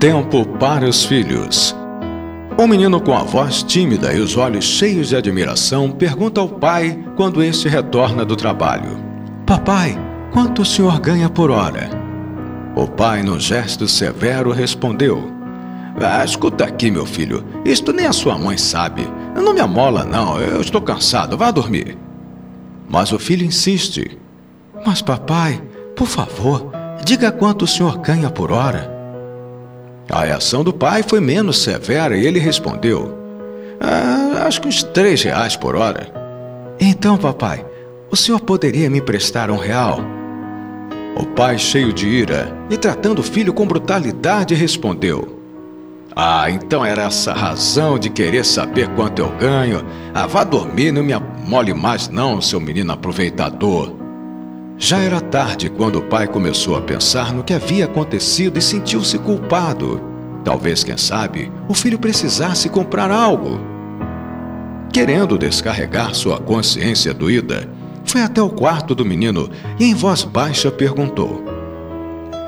Tempo para os filhos. Um menino com a voz tímida e os olhos cheios de admiração pergunta ao pai quando este retorna do trabalho: Papai, quanto o senhor ganha por hora? O pai, num gesto severo, respondeu: ah, Escuta aqui, meu filho, isto nem a sua mãe sabe. Não me amola, não, eu estou cansado, vá dormir. Mas o filho insiste: Mas, papai, por favor, diga quanto o senhor ganha por hora. A reação do pai foi menos severa e ele respondeu: ah, Acho que uns três reais por hora. Então, papai, o senhor poderia me emprestar um real? O pai, cheio de ira e tratando o filho com brutalidade, respondeu: Ah, então era essa razão de querer saber quanto eu ganho? Ah, vá dormir, não me amole mais, não, seu menino aproveitador. Já era tarde quando o pai começou a pensar no que havia acontecido e sentiu-se culpado. Talvez, quem sabe, o filho precisasse comprar algo. Querendo descarregar sua consciência doída, foi até o quarto do menino e, em voz baixa, perguntou: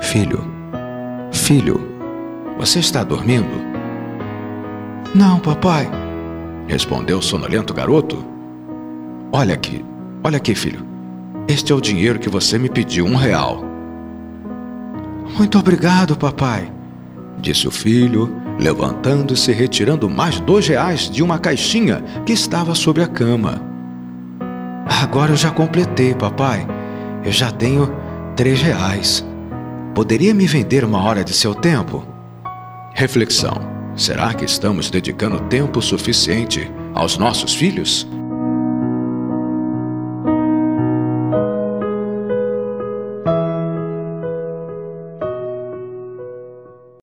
Filho, filho, você está dormindo? Não, papai, respondeu o sonolento garoto. Olha aqui, olha aqui, filho. Este é o dinheiro que você me pediu, um real. Muito obrigado, papai, disse o filho, levantando-se e retirando mais dois reais de uma caixinha que estava sobre a cama. Agora eu já completei, papai. Eu já tenho três reais. Poderia me vender uma hora de seu tempo? Reflexão: será que estamos dedicando tempo suficiente aos nossos filhos?